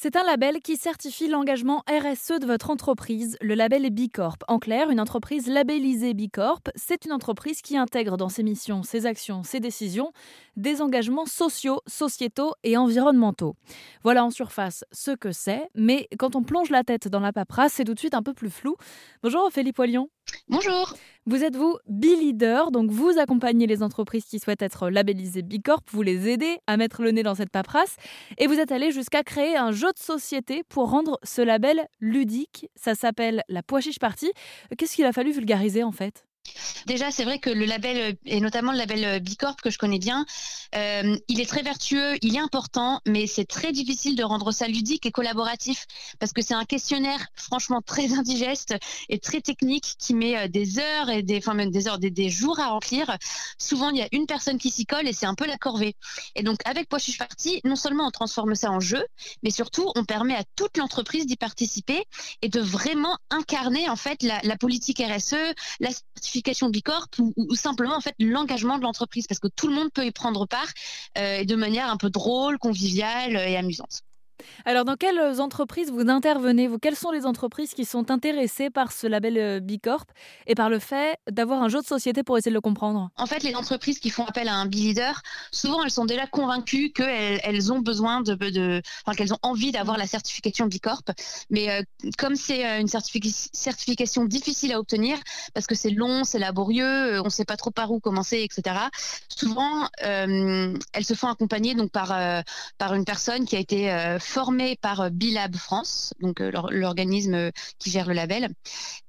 C'est un label qui certifie l'engagement RSE de votre entreprise. Le label Bicorp. En clair, une entreprise labellisée Bicorp, c'est une entreprise qui intègre dans ses missions, ses actions, ses décisions des engagements sociaux, sociétaux et environnementaux. Voilà en surface ce que c'est, mais quand on plonge la tête dans la paperasse, c'est tout de suite un peu plus flou. Bonjour Ophélie Poilion. Bonjour. Vous êtes vous B-Leader, donc vous accompagnez les entreprises qui souhaitent être labellisées Bicorp, vous les aidez à mettre le nez dans cette paperasse, et vous êtes allé jusqu'à créer un jeu de société pour rendre ce label ludique. Ça s'appelle la Pois Chiche Party. Qu'est-ce qu'il a fallu vulgariser en fait? Déjà, c'est vrai que le label, et notamment le label euh, Bicorp que je connais bien, euh, il est très vertueux, il est important, mais c'est très difficile de rendre ça ludique et collaboratif parce que c'est un questionnaire franchement très indigeste et très technique qui met euh, des heures et des, enfin même des heures, des, jours à remplir. Souvent, il y a une personne qui s'y colle et c'est un peu la corvée. Et donc, avec Pois Chiche Party, non seulement on transforme ça en jeu, mais surtout on permet à toute l'entreprise d'y participer et de vraiment incarner en fait la, la politique RSE, la certification Ou, simplement en fait l'engagement de l'entreprise parce que tout le monde peut y prendre part euh, de manière un peu drôle, conviviale et amusante. Alors, dans quelles entreprises vous intervenez vous? Quelles sont les entreprises qui sont intéressées par ce label euh, Bicorp et par le fait d'avoir un jeu de société pour essayer de le comprendre? En fait, les entreprises qui font appel à un B-Leader, souvent elles sont déjà convaincues qu'elles elles ont besoin de, de enfin, qu'elles ont envie d'avoir la certification Bicorp. Mais euh, comme c'est euh, une certification difficile à obtenir, parce que c'est long, c'est laborieux, on ne sait pas trop par où commencer, etc. Souvent, elles se font accompagner donc par par une personne qui a été formé par euh, Bilab France, donc euh, l'organisme euh, qui gère le label,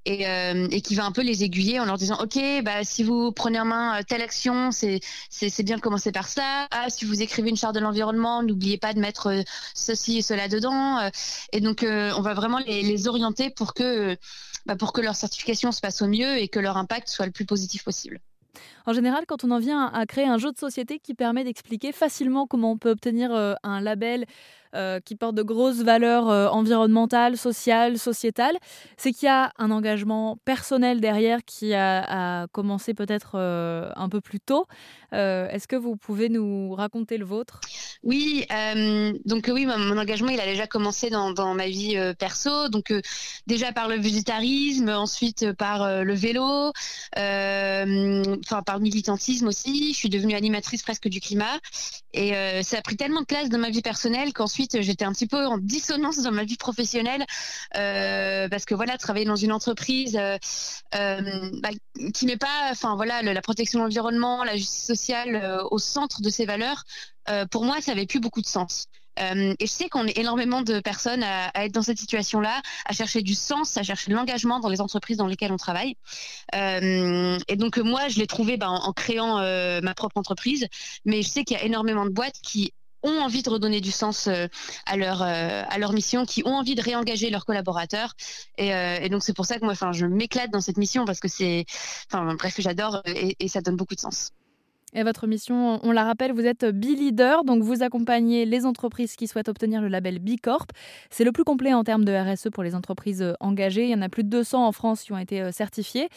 et, qui va un peu les aiguiller en leur disant ok bah si vous prenez en main telle action c'est c'est bien de commencer par ça ah si vous écrivez une charte de l'environnement n'oubliez pas de mettre ceci et cela dedans et donc on va vraiment les, orienter pour que bah, pour que leur certification se passe au mieux et que leur impact soit le plus positif possible. En général, quand on en vient à créer un jeu de société qui permet d'expliquer facilement comment on peut obtenir un label euh, qui porte de grosses valeurs euh, environnementales, sociales, sociétales, c'est qu'il y a un engagement personnel derrière qui a, commencé peut-être euh, un peu plus tôt. Est-ce que vous pouvez nous raconter le vôtre? Oui, donc oui, mon engagement, il a déjà commencé dans, dans ma vie perso. Donc déjà par le végétarisme, ensuite par le vélo, enfin par le militantisme aussi. Je suis devenue animatrice presque du climat. Et ça a pris tellement de place dans ma vie personnelle qu'ensuite, j'étais un petit peu en dissonance dans ma vie professionnelle euh, parce que voilà, travailler dans une entreprise euh, euh, bah, qui met pas, enfin voilà, la protection de l'environnement, la justice sociale au centre de ses valeurs, pour moi, ça avait plus beaucoup de sens. et je sais qu'on est énormément de personnes à, être dans cette situation-là, à chercher du sens, à chercher de l'engagement dans les entreprises dans lesquelles on travaille. et donc moi, je l'ai trouvé bah, en, créant ma propre entreprise, mais je sais qu'il y a énormément de boîtes qui ont envie de redonner du sens euh, à leur euh, à leur mission, qui ont envie de réengager leurs collaborateurs. Et, euh, et donc c'est pour ça que moi, enfin, je m'éclate dans cette mission parce que c'est, enfin bref, j'adore et ça donne beaucoup de sens. Et votre mission, on la rappelle, vous êtes B-Leader, donc vous accompagnez les entreprises qui souhaitent obtenir le label B Corp. C'est le plus complet en termes de RSE pour les entreprises euh, engagées. Il y en a plus de 200 en France qui ont été euh, certifiées,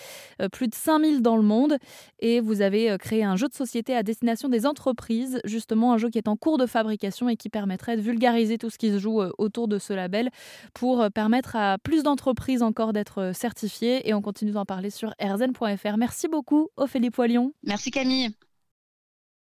euh, plus de 5000 dans le monde. Et vous avez créé un jeu de société à destination des entreprises, justement un jeu qui est en cours de fabrication et qui permettrait de vulgariser tout ce qui se joue autour de ce label pour permettre à plus d'entreprises encore d'être certifiées. Et on continue d'en parler sur rzn.fr. Merci beaucoup, Ophélie Poilion. Merci Camille.